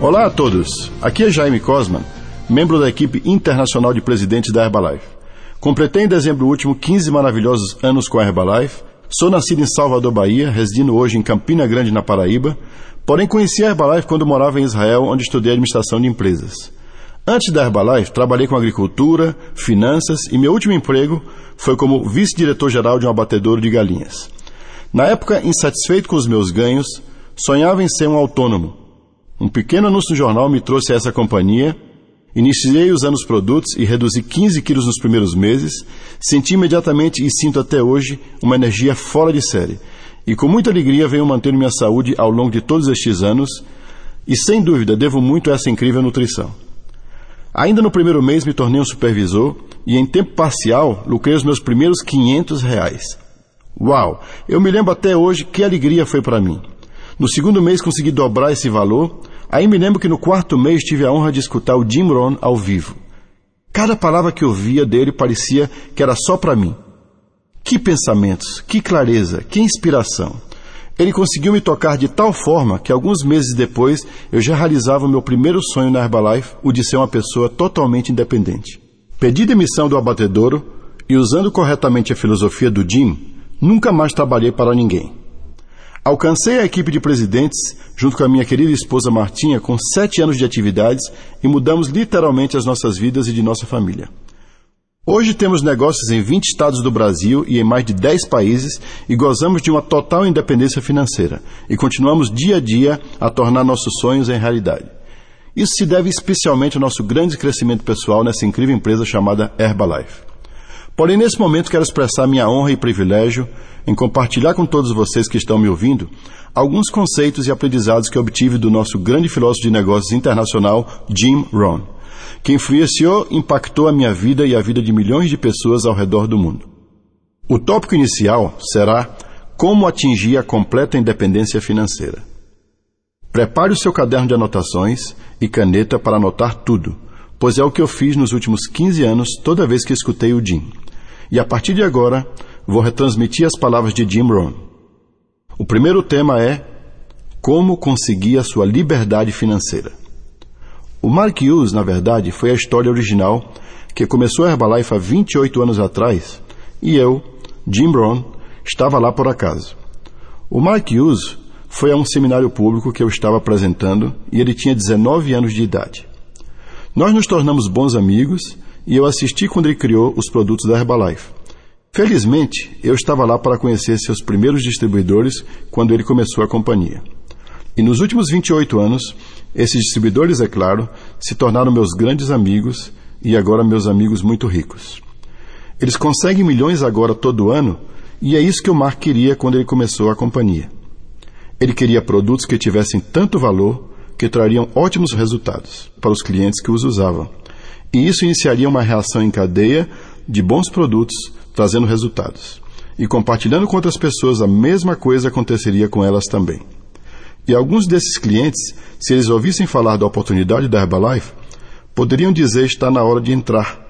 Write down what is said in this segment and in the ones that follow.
Olá a todos, aqui é Jaime Cosman, membro da equipe internacional de presidentes da Herbalife. Completei em dezembro último 15 maravilhosos anos com a Herbalife. Sou nascido em Salvador, Bahia, residindo hoje em Campina Grande, na Paraíba. Porém, conheci a Herbalife quando morava em Israel, onde estudei administração de empresas. Antes da Herbalife, trabalhei com agricultura, finanças e meu último emprego foi como vice-diretor-geral de um abatedouro de galinhas. Na época, insatisfeito com os meus ganhos, sonhava em ser um autônomo. Um pequeno anúncio no jornal me trouxe a essa companhia Iniciei usando os produtos e reduzi 15 quilos nos primeiros meses. Senti imediatamente e sinto até hoje uma energia fora de série. E com muita alegria venho mantendo minha saúde ao longo de todos estes anos. E sem dúvida devo muito a essa incrível nutrição. Ainda no primeiro mês me tornei um supervisor e em tempo parcial lucrei os meus primeiros 500 reais. Uau! Eu me lembro até hoje que alegria foi para mim. No segundo mês consegui dobrar esse valor Aí me lembro que no quarto mês tive a honra de escutar o Jim Rohn ao vivo. Cada palavra que ouvia dele parecia que era só para mim. Que pensamentos, que clareza, que inspiração. Ele conseguiu me tocar de tal forma que alguns meses depois eu já realizava o meu primeiro sonho na Herbalife, o de ser uma pessoa totalmente independente. Pedi demissão do abatedouro e, usando corretamente a filosofia do Jim, nunca mais trabalhei para ninguém. Alcancei a equipe de presidentes, junto com a minha querida esposa Martinha, com sete anos de atividades e mudamos literalmente as nossas vidas e de nossa família. Hoje temos negócios em 20 estados do Brasil e em mais de 10 países e gozamos de uma total independência financeira e continuamos dia a dia a tornar nossos sonhos em realidade. Isso se deve especialmente ao nosso grande crescimento pessoal nessa incrível empresa chamada Herbalife. Porém, nesse momento, quero expressar minha honra e privilégio em compartilhar com todos vocês que estão me ouvindo alguns conceitos e aprendizados que obtive do nosso grande filósofo de negócios internacional, Jim Rohn, que influenciou e impactou a minha vida e a vida de milhões de pessoas ao redor do mundo. O tópico inicial será como atingir a completa independência financeira. Prepare o seu caderno de anotações e caneta para anotar tudo, pois é o que eu fiz nos últimos 15 anos toda vez que escutei o Jim. E a partir de agora, vou retransmitir as palavras de Jim Rohn. O primeiro tema é Como conseguir a sua liberdade financeira. O Mark Hughes, na verdade, foi a história original que começou a Herbalife há 28 anos atrás e eu, Jim Rohn, estava lá por acaso. O Mark Hughes foi a um seminário público que eu estava apresentando e ele tinha 19 anos de idade. Nós nos tornamos bons amigos e eu assisti quando ele criou os produtos da Herbalife. Felizmente, eu estava lá para conhecer seus primeiros distribuidores quando ele começou a companhia. E nos últimos 28 anos, esses distribuidores, é claro, se tornaram meus grandes amigos e agora meus amigos muito ricos. Eles conseguem milhões agora todo ano e é isso que o Mark queria quando ele começou a companhia. Ele queria produtos que tivessem tanto valor que trariam ótimos resultados para os clientes que os usavam e isso iniciaria uma reação em cadeia de bons produtos trazendo resultados. E compartilhando com outras pessoas, a mesma coisa aconteceria com elas também. E alguns desses clientes, se eles ouvissem falar da oportunidade da Herbalife, poderiam dizer está na hora de entrar.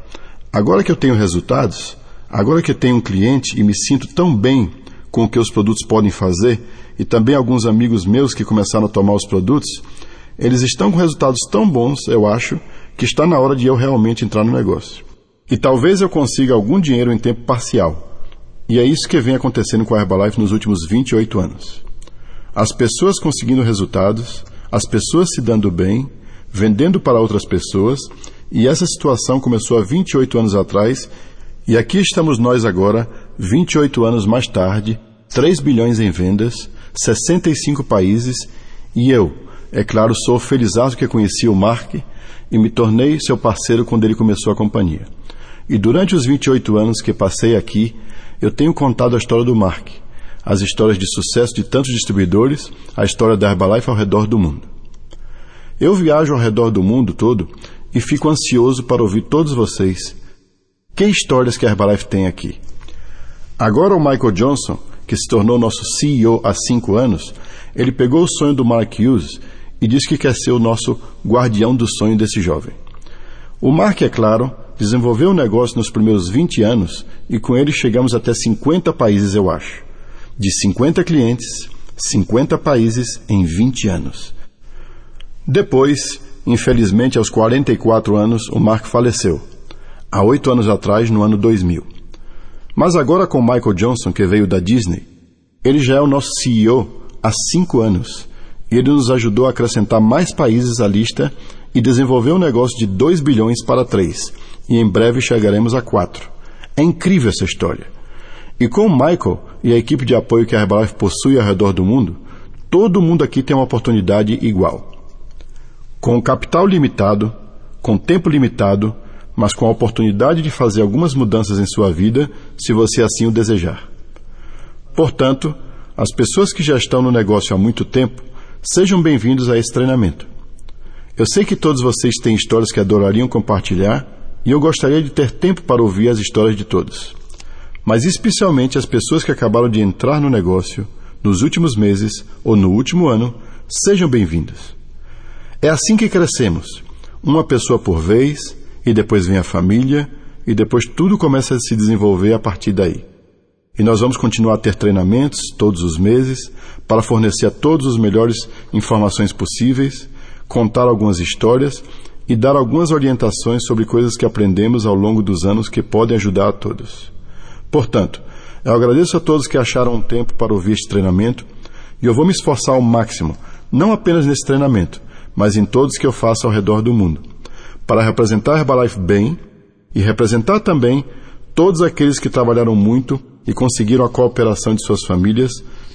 Agora que eu tenho resultados, agora que eu tenho um cliente e me sinto tão bem com o que os produtos podem fazer, e também alguns amigos meus que começaram a tomar os produtos, eles estão com resultados tão bons, eu acho, que está na hora de eu realmente entrar no negócio. E talvez eu consiga algum dinheiro em tempo parcial. E é isso que vem acontecendo com a Herbalife nos últimos 28 anos. As pessoas conseguindo resultados, as pessoas se dando bem, vendendo para outras pessoas, e essa situação começou há 28 anos atrás, e aqui estamos nós agora, 28 anos mais tarde, 3 bilhões em vendas, 65 países, e eu, é claro, sou feliz que conheci o Mark, e me tornei seu parceiro quando ele começou a companhia. E durante os 28 anos que passei aqui, eu tenho contado a história do Mark, as histórias de sucesso de tantos distribuidores, a história da Herbalife ao redor do mundo. Eu viajo ao redor do mundo todo e fico ansioso para ouvir todos vocês. Que histórias que a Herbalife tem aqui? Agora o Michael Johnson, que se tornou nosso CEO há cinco anos, ele pegou o sonho do Mark Hughes e diz que quer ser o nosso guardião do sonho desse jovem. O Mark, é claro, desenvolveu o negócio nos primeiros 20 anos e com ele chegamos até 50 países, eu acho. De 50 clientes, 50 países em 20 anos. Depois, infelizmente, aos 44 anos, o Mark faleceu. Há oito anos atrás, no ano 2000. Mas agora com Michael Johnson, que veio da Disney, ele já é o nosso CEO há cinco anos. Ele nos ajudou a acrescentar mais países à lista e desenvolver um negócio de 2 bilhões para 3. E em breve chegaremos a 4. É incrível essa história. E com o Michael e a equipe de apoio que a Herbalife possui ao redor do mundo, todo mundo aqui tem uma oportunidade igual. Com capital limitado, com tempo limitado, mas com a oportunidade de fazer algumas mudanças em sua vida, se você assim o desejar. Portanto, as pessoas que já estão no negócio há muito tempo, sejam bem-vindos a esse treinamento. Eu sei que todos vocês têm histórias que adorariam compartilhar e eu gostaria de ter tempo para ouvir as histórias de todos. Mas especialmente as pessoas que acabaram de entrar no negócio nos últimos meses ou no último ano, sejam bem-vindos. É assim que crescemos, uma pessoa por vez, e depois vem a família, e depois tudo começa a se desenvolver a partir daí. E nós vamos continuar a ter treinamentos todos os meses para fornecer a todos os melhores informações possíveis, contar algumas histórias e dar algumas orientações sobre coisas que aprendemos ao longo dos anos que podem ajudar a todos. Portanto, eu agradeço a todos que acharam um tempo para ouvir este treinamento e eu vou me esforçar ao máximo, não apenas nesse treinamento, mas em todos que eu faço ao redor do mundo para representar Herbalife bem e representar também todos aqueles que trabalharam muito e conseguiram a cooperação de suas famílias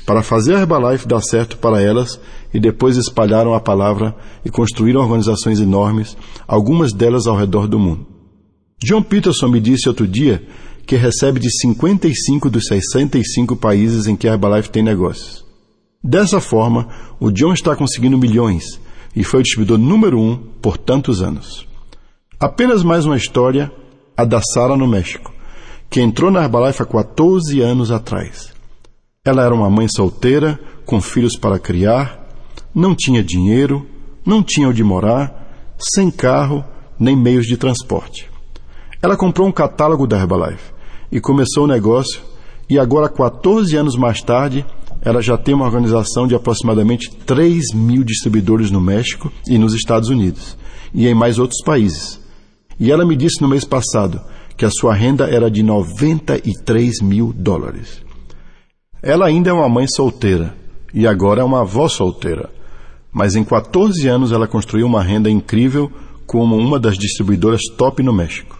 para fazer a Herbalife dar certo para elas e depois espalharam a palavra e construíram organizações enormes, algumas delas ao redor do mundo. John Peterson me disse outro dia que recebe de 55 dos 65 países em que a Herbalife tem negócios. Dessa forma, o John está conseguindo milhões e foi o distribuidor número um por tantos anos. Apenas mais uma história, a da Sara no México, que entrou na Herbalife há 14 anos atrás. Ela era uma mãe solteira, com filhos para criar, não tinha dinheiro, não tinha onde morar, sem carro, nem meios de transporte. Ela comprou um catálogo da Herbalife e começou o negócio, e agora, 14 anos mais tarde, ela já tem uma organização de aproximadamente 3 mil distribuidores no México e nos Estados Unidos, e em mais outros países. E ela me disse no mês passado que a sua renda era de 93 mil dólares. Ela ainda é uma mãe solteira e agora é uma avó solteira. Mas em 14 anos ela construiu uma renda incrível como uma das distribuidoras top no México.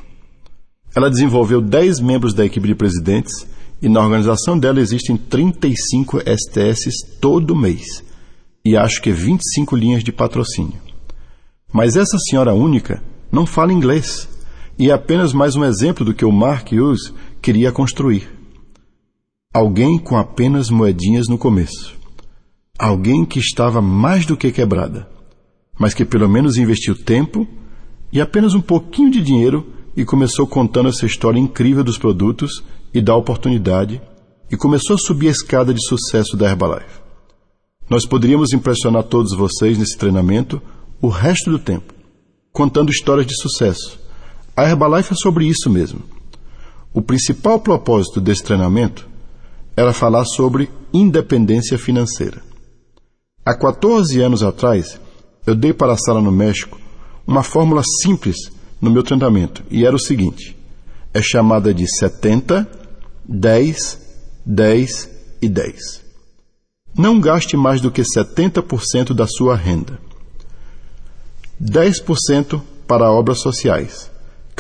Ela desenvolveu 10 membros da equipe de presidentes e na organização dela existem 35 STS todo mês e acho que 25 linhas de patrocínio. Mas essa senhora única não fala inglês e é apenas mais um exemplo do que o Mark Hughes queria construir. Alguém com apenas moedinhas no começo. Alguém que estava mais do que quebrada, mas que pelo menos investiu tempo e apenas um pouquinho de dinheiro e começou contando essa história incrível dos produtos e da oportunidade e começou a subir a escada de sucesso da Herbalife. Nós poderíamos impressionar todos vocês nesse treinamento o resto do tempo contando histórias de sucesso. A Herbalife é sobre isso mesmo. O principal propósito desse treinamento era falar sobre independência financeira. Há 14 anos atrás, eu dei para a sala no México uma fórmula simples no meu treinamento e era o seguinte: é chamada de 70, 10, 10 e 10. Não gaste mais do que 70% da sua renda. 10% para obras sociais,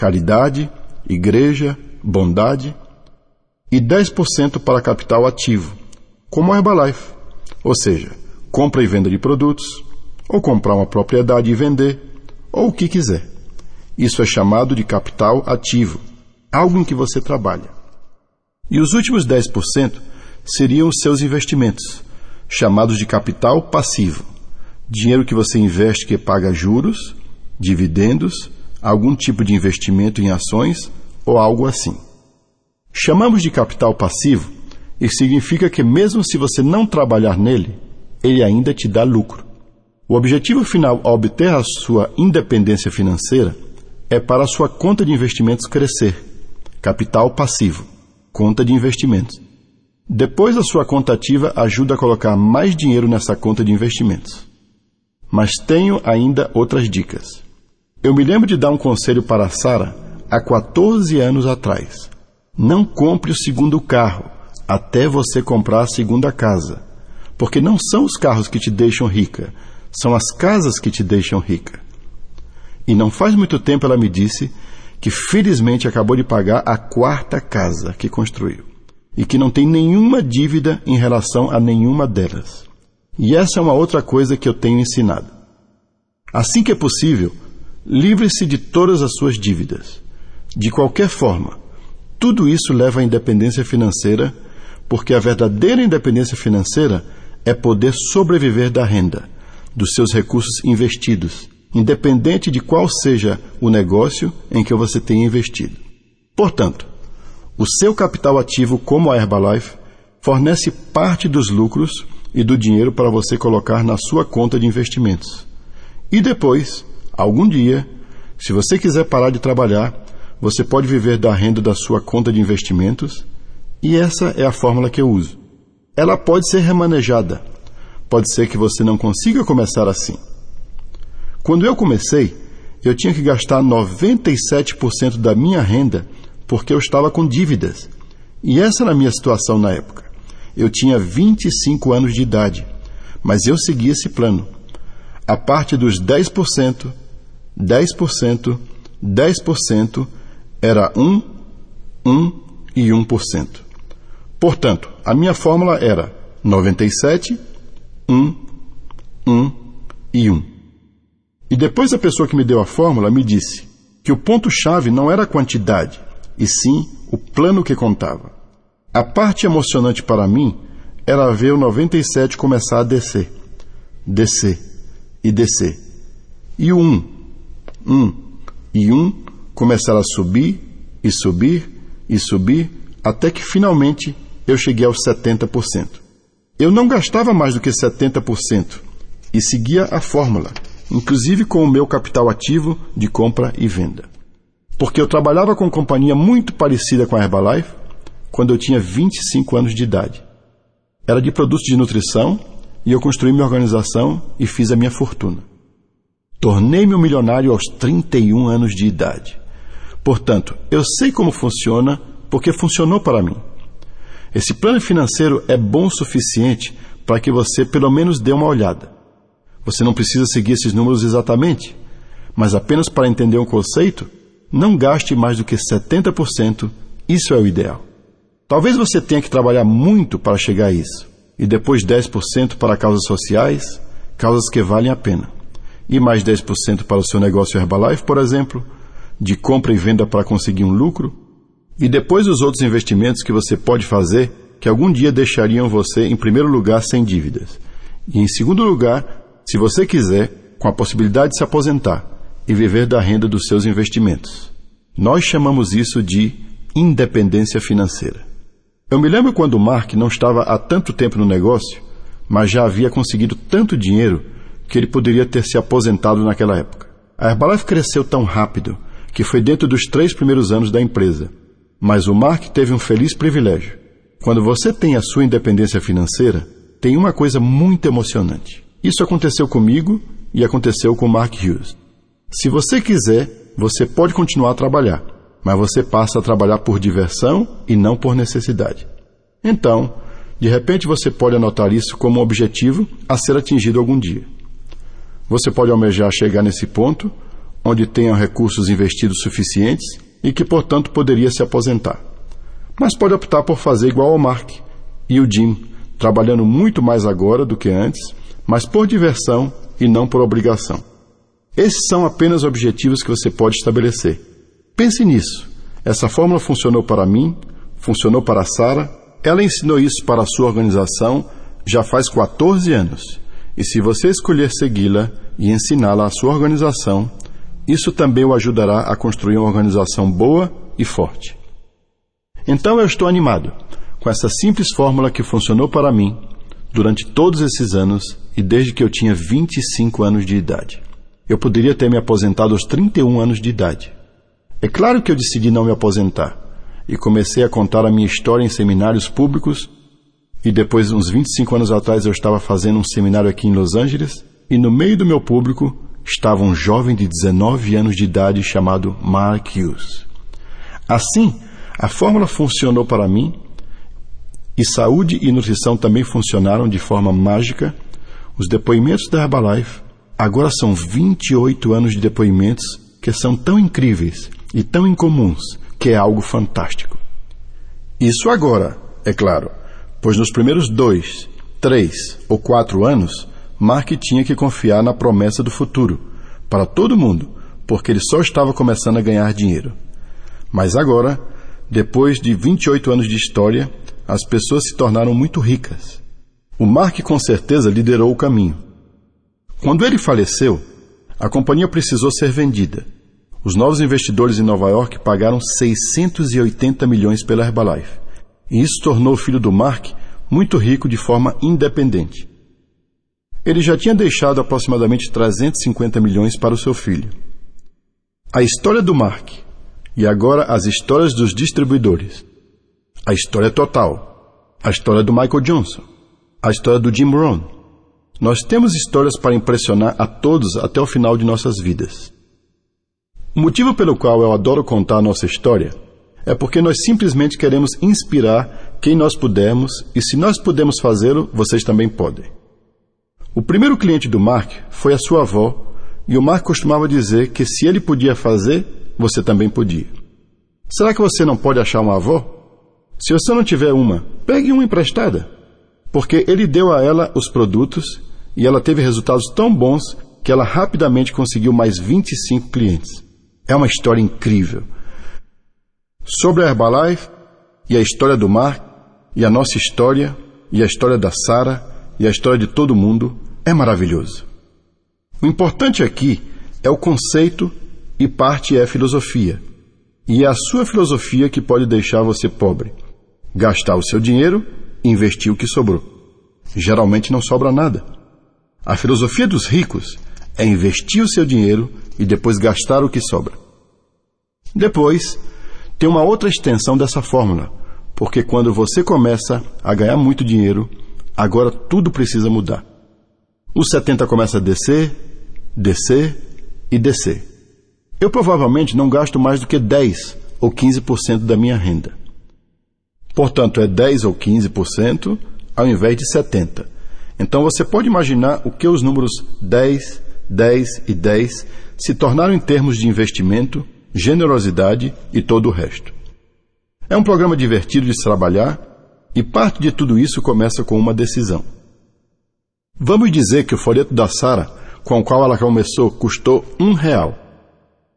caridade, igreja, bondade, e 10% para capital ativo, como a Herbalife, ou seja, compra e venda de produtos, ou comprar uma propriedade e vender, ou o que quiser. Isso é chamado de capital ativo, algo em que você trabalha. E os últimos 10% seriam os seus investimentos, chamados de capital passivo dinheiro que você investe que paga juros, dividendos, algum tipo de investimento em ações ou algo assim. Chamamos de capital passivo e significa que, mesmo se você não trabalhar nele, ele ainda te dá lucro. O objetivo final ao obter a sua independência financeira é para a sua conta de investimentos crescer. Capital passivo, conta de investimentos. Depois, a sua conta ativa ajuda a colocar mais dinheiro nessa conta de investimentos. mas tenho ainda outras dicas. Eu me lembro de dar um conselho para Sara há 14 anos atrás. Não compre o segundo carro até você comprar a segunda casa, porque não são os carros que te deixam rica, são as casas que te deixam rica. E não faz muito tempo ela me disse que felizmente acabou de pagar a quarta casa que construiu e que não tem nenhuma dívida em relação a nenhuma delas. E essa é uma outra coisa que eu tenho ensinado. Assim que é possível, livre-se de todas as suas dívidas. De qualquer forma, tudo isso leva à independência financeira, porque a verdadeira independência financeira é poder sobreviver da renda, dos seus recursos investidos, independente de qual seja o negócio em que você tenha investido. Portanto, o seu capital ativo, como a Herbalife, fornece parte dos lucros e do dinheiro para você colocar na sua conta de investimentos. E depois, algum dia, se você quiser parar de trabalhar, você pode viver da renda da sua conta de investimentos, e essa é a fórmula que eu uso. Ela pode ser remanejada. Pode ser que você não consiga começar assim. Quando eu comecei, eu tinha que gastar 97% da minha renda porque eu estava com dívidas. E essa era a minha situação na época. Eu tinha 25 anos de idade, mas eu segui esse plano. A parte dos 10%, 10%, 10% era 1, 1 e 1%. Portanto, a minha fórmula era 97, 1, 1 e 1. E depois a pessoa que me deu a fórmula me disse que o ponto-chave não era a quantidade, e sim o plano que contava. A parte emocionante para mim era ver o 97 começar a descer, descer e descer. E o 1, 1 e 1 começar a subir e subir e subir até que finalmente eu cheguei aos 70%. Eu não gastava mais do que 70% e seguia a fórmula, inclusive com o meu capital ativo de compra e venda porque eu trabalhava com companhia muito parecida com a Herbalife quando eu tinha 25 anos de idade. Era de produtos de nutrição e eu construí minha organização e fiz a minha fortuna. Tornei-me um milionário aos 31 anos de idade. Portanto, eu sei como funciona porque funcionou para mim. Esse plano financeiro é bom o suficiente para que você pelo menos dê uma olhada. Você não precisa seguir esses números exatamente, mas apenas para entender um conceito, não gaste mais do que 70%, isso é o ideal. Talvez você tenha que trabalhar muito para chegar a isso, e depois 10% para causas sociais, causas que valem a pena. E mais 10% para o seu negócio Herbalife, por exemplo, de compra e venda para conseguir um lucro, e depois os outros investimentos que você pode fazer que algum dia deixariam você, em primeiro lugar, sem dívidas. E em segundo lugar, se você quiser, com a possibilidade de se aposentar e viver da renda dos seus investimentos. Nós chamamos isso de independência financeira. Eu me lembro quando o Mark não estava há tanto tempo no negócio, mas já havia conseguido tanto dinheiro que ele poderia ter se aposentado naquela época. A Herbalife cresceu tão rápido que foi dentro dos três primeiros anos da empresa. Mas o Mark teve um feliz privilégio. Quando você tem a sua independência financeira, tem uma coisa muito emocionante. Isso aconteceu comigo e aconteceu com o Mark Hughes. Se você quiser, você pode continuar a trabalhar, mas você passa a trabalhar por diversão e não por necessidade. Então, de repente você pode anotar isso como um objetivo a ser atingido algum dia. Você pode almejar chegar nesse ponto, onde tenha recursos investidos suficientes e que, portanto, poderia se aposentar. Mas pode optar por fazer igual ao Mark e o Jim, trabalhando muito mais agora do que antes, mas por diversão e não por obrigação. Esses são apenas objetivos que você pode estabelecer. Pense nisso. Essa fórmula funcionou para mim, funcionou para a Sara, ela ensinou isso para a sua organização já faz 14 anos. E se você escolher segui-la e ensiná-la à sua organização, isso também o ajudará a construir uma organização boa e forte. Então eu estou animado com essa simples fórmula que funcionou para mim durante todos esses anos e desde que eu tinha 25 anos de idade. Eu poderia ter me aposentado aos 31 anos de idade. É claro que eu decidi não me aposentar e comecei a contar a minha história em seminários públicos. E depois, uns 25 anos atrás, eu estava fazendo um seminário aqui em Los Angeles. E no meio do meu público estava um jovem de 19 anos de idade chamado Mark Hughes. Assim, a fórmula funcionou para mim e saúde e nutrição também funcionaram de forma mágica. Os depoimentos da Herbalife agora são 28 anos de depoimentos que são tão incríveis e tão incomuns que é algo fantástico. Isso agora, é claro, pois nos primeiros dois, três ou quatro anos, Mark tinha que confiar na promessa do futuro para todo mundo, porque ele só estava começando a ganhar dinheiro. Mas agora, depois de 28 anos de história, as pessoas se tornaram muito ricas. O Mark com certeza liderou o caminho. Quando ele faleceu, a companhia precisou ser vendida. Os novos investidores em Nova York pagaram 680 milhões pela Herbalife. E isso tornou o filho do Mark muito rico de forma independente. Ele já tinha deixado aproximadamente 350 milhões para o seu filho. A história do Mark e agora as histórias dos distribuidores. A história total. A história do Michael Johnson. A história do Jim Rohn. Nós temos histórias para impressionar a todos até o final de nossas vidas. O motivo pelo qual eu adoro contar a nossa história é porque nós simplesmente queremos inspirar quem nós pudermos e se nós podemos fazê-lo, vocês também podem. O primeiro cliente do Mark foi a sua avó e o Mark costumava dizer que se ele podia fazer, você também podia. Será que você não pode achar uma avó? Se você não tiver uma, pegue uma emprestada. Porque ele deu a ela os produtos e ela teve resultados tão bons que ela rapidamente conseguiu mais 25 clientes. É uma história incrível. Sobre a Herbalife e a história do mar e a nossa história e a história da Sara e a história de todo mundo é maravilhoso. O importante aqui é o conceito e parte é filosofia. E é a sua filosofia que pode deixar você pobre. Gastar o seu dinheiro e investir o que sobrou. Geralmente não sobra nada. A filosofia dos ricos é investir o seu dinheiro e depois gastar o que sobra. Depois, tem uma outra extensão dessa fórmula, porque quando você começa a ganhar muito dinheiro, agora tudo precisa mudar. O 70 começa a descer, descer e descer. Eu provavelmente não gasto mais do que 10 ou 15% da minha renda. Portanto, é 10 ou 15% ao invés de 70%. Então você pode imaginar o que os números 10, 10 e 10 se tornaram em termos de investimento generosidade e todo o resto. É um programa divertido de se trabalhar e parte de tudo isso começa com uma decisão. Vamos dizer que o folheto da Sara, com o qual ela começou, custou um real.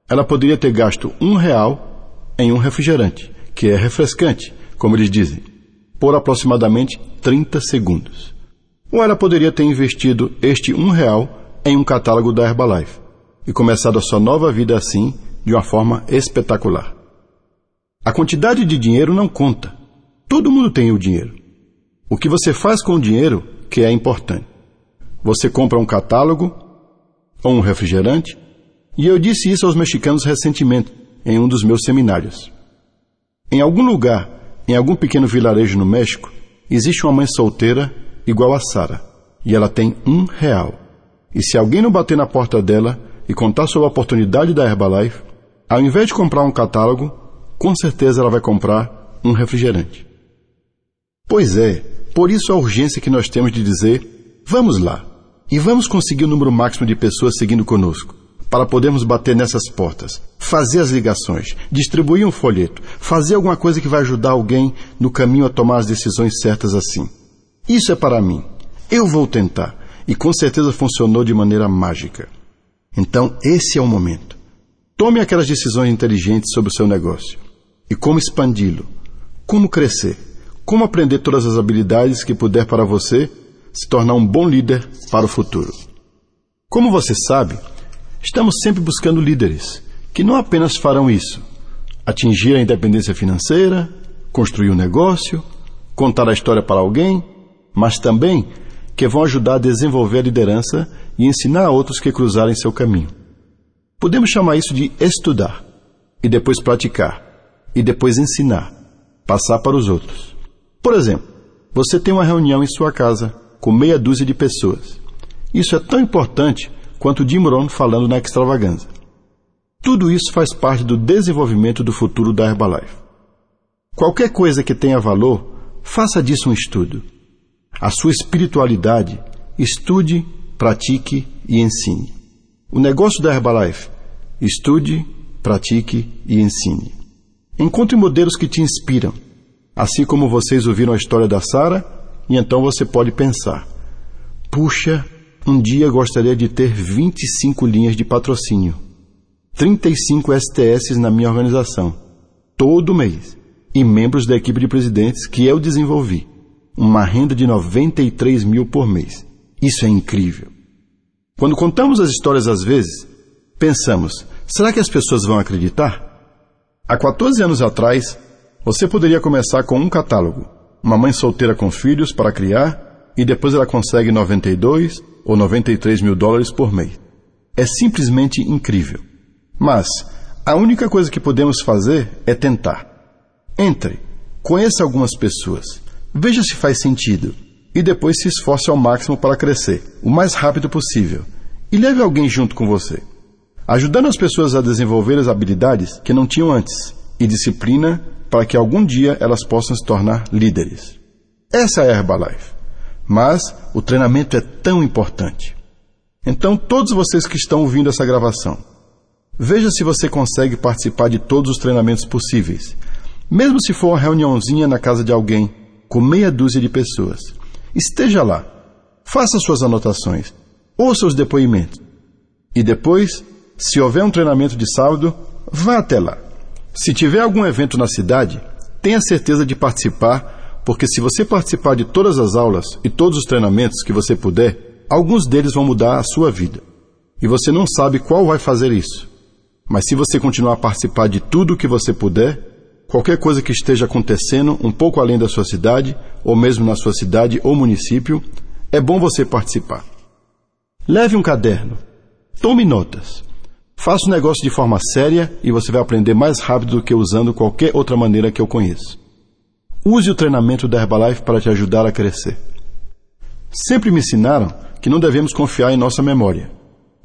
Ela poderia ter gasto um real em um refrigerante, que é refrescante, como eles dizem, por aproximadamente 30 segundos. Ou ela poderia ter investido este um real em um catálogo da Herbalife e começado a sua nova vida assim, de uma forma espetacular. A quantidade de dinheiro não conta. Todo mundo tem o dinheiro. O que você faz com o dinheiro que é importante. Você compra um catálogo ou um refrigerante, e eu disse isso aos mexicanos recentemente em um dos meus seminários. Em algum lugar, em algum pequeno vilarejo no México, existe uma mãe solteira igual a Sara, e ela tem um real. E se alguém não bater na porta dela e contar sobre a oportunidade da Herbalife, ao invés de comprar um catálogo, com certeza ela vai comprar um refrigerante. Pois é, por isso a urgência que nós temos de dizer: vamos lá, e vamos conseguir o número máximo de pessoas seguindo conosco, para podermos bater nessas portas, fazer as ligações, distribuir um folheto, fazer alguma coisa que vai ajudar alguém no caminho a tomar as decisões certas assim. Isso é para mim. Eu vou tentar. E com certeza funcionou de maneira mágica. Então, esse é o momento. Tome aquelas decisões inteligentes sobre o seu negócio. E como expandi-lo? Como crescer? Como aprender todas as habilidades que puder para você se tornar um bom líder para o futuro? Como você sabe, estamos sempre buscando líderes que não apenas farão isso, atingir a independência financeira, construir um negócio, contar a história para alguém, mas também que vão ajudar a desenvolver a liderança e ensinar a outros que cruzarem seu caminho. Podemos chamar isso de estudar, e depois praticar, e depois ensinar, passar para os outros. Por exemplo, você tem uma reunião em sua casa com meia dúzia de pessoas, Isso é tão importante quanto Jim Rohn falando na extravagância. Tudo isso faz parte do desenvolvimento do futuro da Herbalife. Qualquer coisa que tenha valor, faça disso um estudo. A sua espiritualidade, estude, pratique e ensine. O negócio da Herbalife, estude, pratique e ensine. Encontre modelos que te inspiram, assim como vocês ouviram a história da Sara, e então você pode pensar: puxa, um dia gostaria de ter 25 linhas de patrocínio, 35 STS na minha organização, todo mês, e membros da equipe de presidentes que eu desenvolvi. Uma renda de 93 mil por mês. Isso é incrível. Quando contamos as histórias às vezes, pensamos: será que as pessoas vão acreditar? Há 14 anos atrás, você poderia começar com um catálogo, uma mãe solteira com filhos para criar, e depois ela consegue 92 ou 93 mil dólares por mês. É simplesmente incrível. Mas a única coisa que podemos fazer é tentar. Entre, conheça algumas pessoas, veja se faz sentido e depois se esforce ao máximo para crescer, o mais rápido possível, e leve alguém junto com você ajudando as pessoas a desenvolver as habilidades que não tinham antes e disciplina para que algum dia elas possam se tornar líderes. Essa é a Herbalife. Mas o treinamento é tão importante. Então, todos vocês que estão ouvindo essa gravação, veja se você consegue participar de todos os treinamentos possíveis, mesmo se for uma reuniãozinha na casa de alguém com meia dúzia de pessoas. Esteja lá, faça suas anotações, ouça os depoimentos e depois se houver um treinamento de sábado, vá até lá. Se tiver algum evento na cidade, tenha certeza de participar, porque se você participar de todas as aulas e todos os treinamentos que você puder, alguns deles vão mudar a sua vida. E você não sabe qual vai fazer isso. Mas se você continuar a participar de tudo o que você puder, qualquer coisa que esteja acontecendo um pouco além da sua cidade, ou mesmo na sua cidade ou município, é bom você participar. Leve um caderno. Tome notas. Faça o negócio de forma séria e você vai aprender mais rápido do que usando qualquer outra maneira que eu conheço. Use o treinamento da Herbalife para te ajudar a crescer. Sempre me ensinaram que não devemos confiar em nossa memória.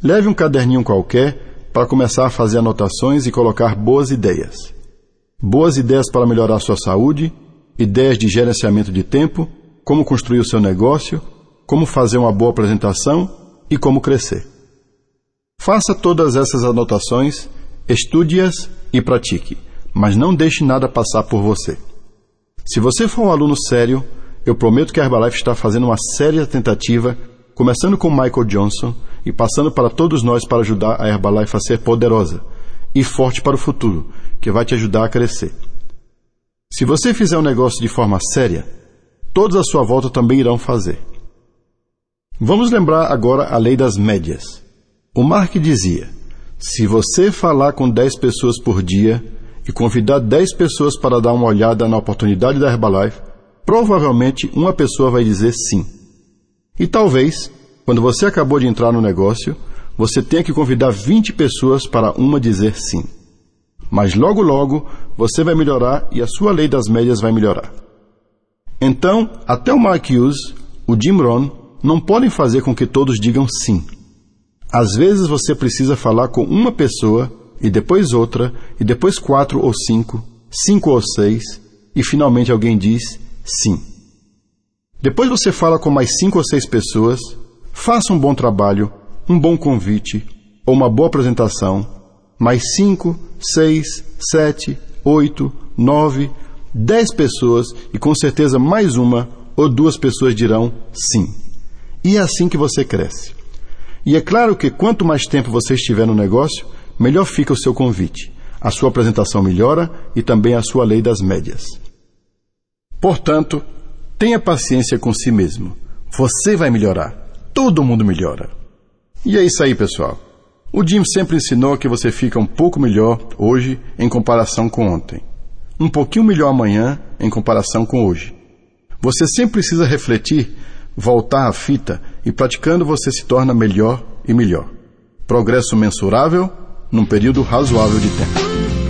Leve um caderninho qualquer para começar a fazer anotações e colocar boas ideias. Boas ideias para melhorar sua saúde, ideias de gerenciamento de tempo, como construir o seu negócio, como fazer uma boa apresentação e como crescer. Faça todas essas anotações, estude-as e pratique, mas não deixe nada passar por você. Se você for um aluno sério, eu prometo que a Herbalife está fazendo uma séria tentativa, começando com Michael Johnson e passando para todos nós para ajudar a Herbalife a ser poderosa e forte para o futuro, que vai te ajudar a crescer. Se você fizer um negócio de forma séria, todos à sua volta também irão fazer. Vamos lembrar agora a lei das médias. O Mark dizia: se você falar com 10 pessoas por dia e convidar 10 pessoas para dar uma olhada na oportunidade da Herbalife, provavelmente uma pessoa vai dizer sim. E talvez, quando você acabou de entrar no negócio, você tenha que convidar 20 pessoas para uma dizer sim. Mas logo logo você vai melhorar e a sua lei das médias vai melhorar. Então, até o Mark Hughes, o Jim Rohn, não podem fazer com que todos digam sim. Às vezes você precisa falar com uma pessoa, e depois outra, e depois quatro ou cinco, cinco ou seis, e finalmente alguém diz sim. Depois você fala com mais cinco ou seis pessoas, faça um bom trabalho, um bom convite, ou uma boa apresentação, mais cinco, seis, sete, oito, nove, dez pessoas e com certeza mais uma ou duas pessoas dirão sim. E é assim que você cresce. E é claro que quanto mais tempo você estiver no negócio, melhor fica o seu convite. A sua apresentação melhora e também a sua lei das médias. Portanto, tenha paciência com si mesmo. Você vai melhorar. Todo mundo melhora. E é isso aí, pessoal. O Jim sempre ensinou que você fica um pouco melhor hoje em comparação com ontem. Um pouquinho melhor amanhã em comparação com hoje. Você sempre precisa refletir voltar à fita e praticando você se torna melhor e melhor. Progresso mensurável num período razoável de tempo.